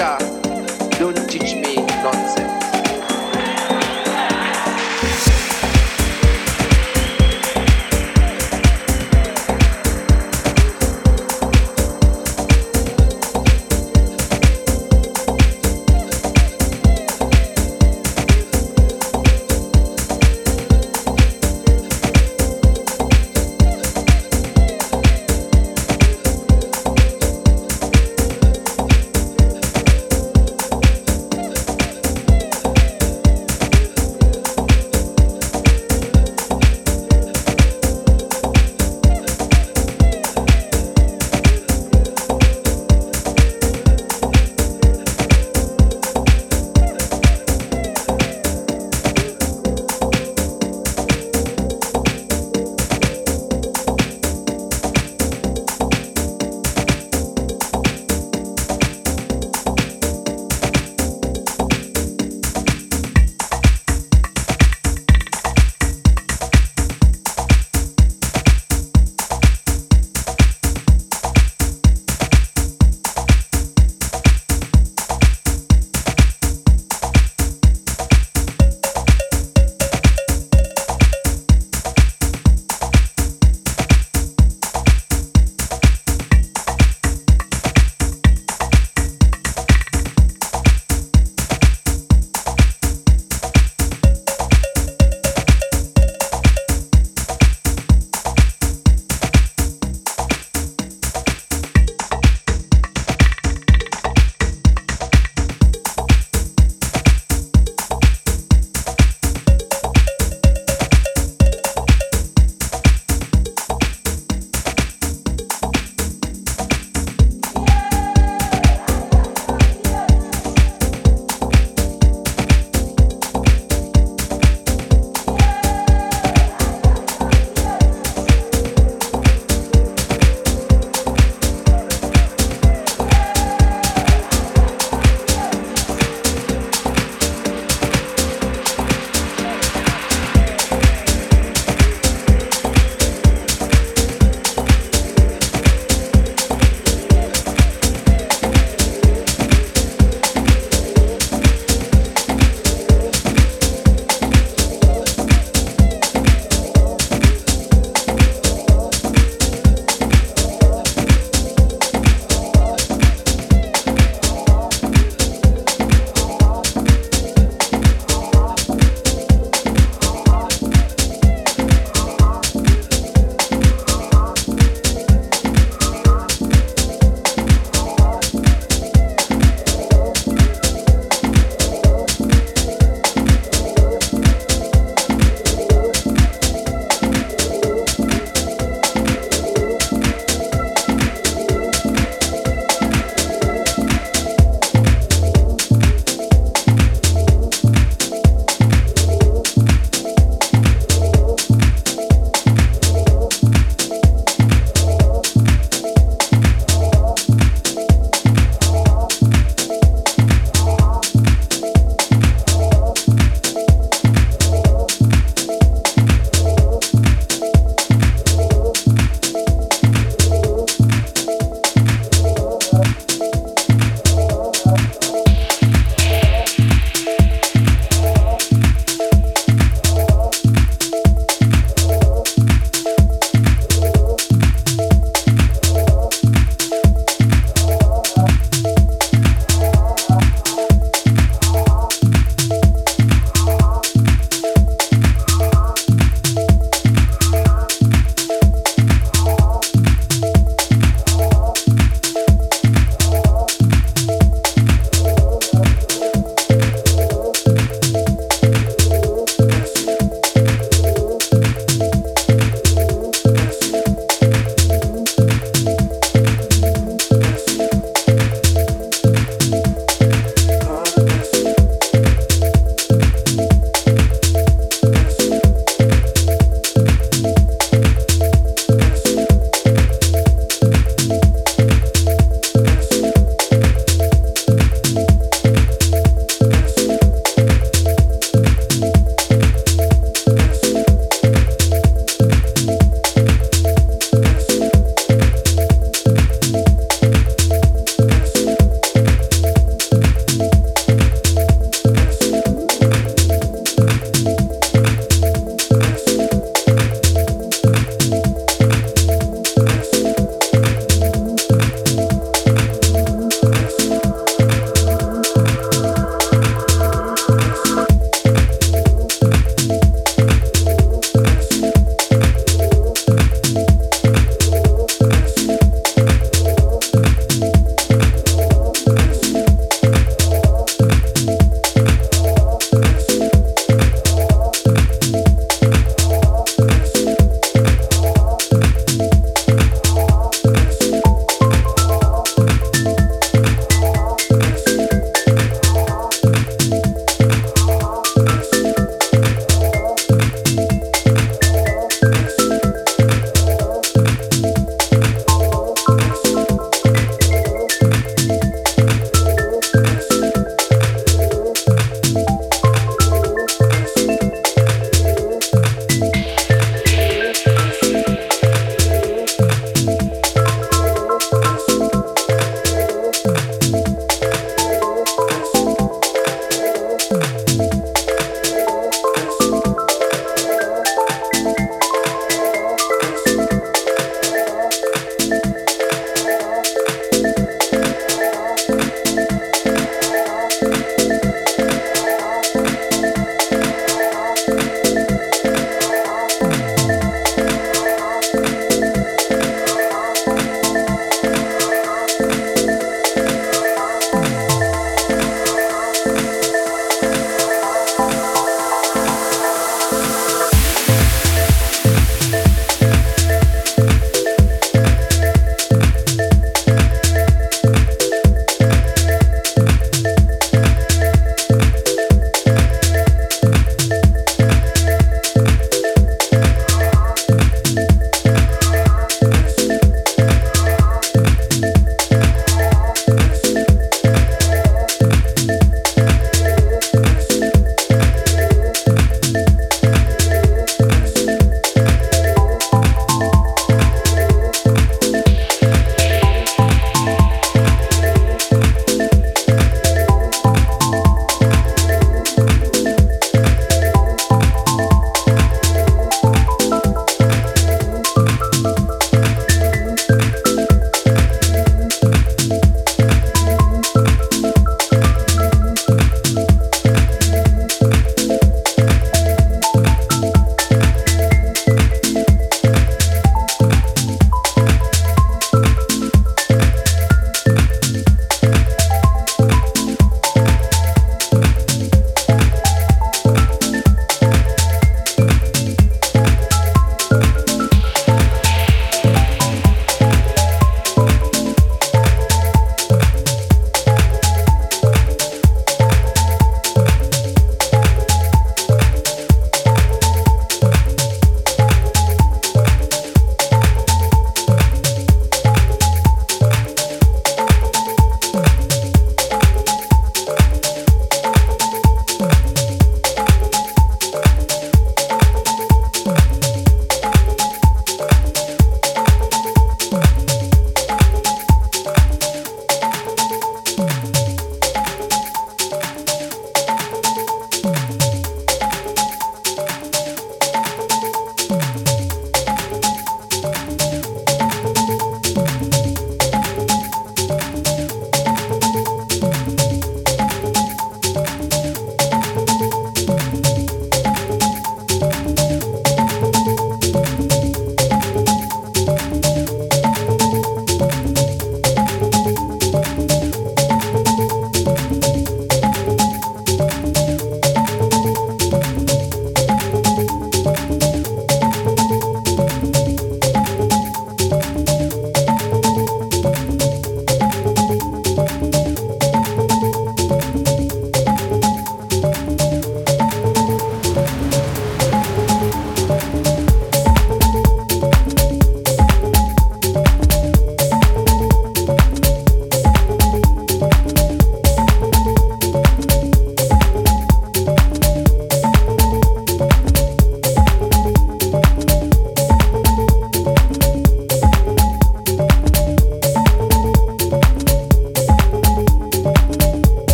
teacher. Don't teach me.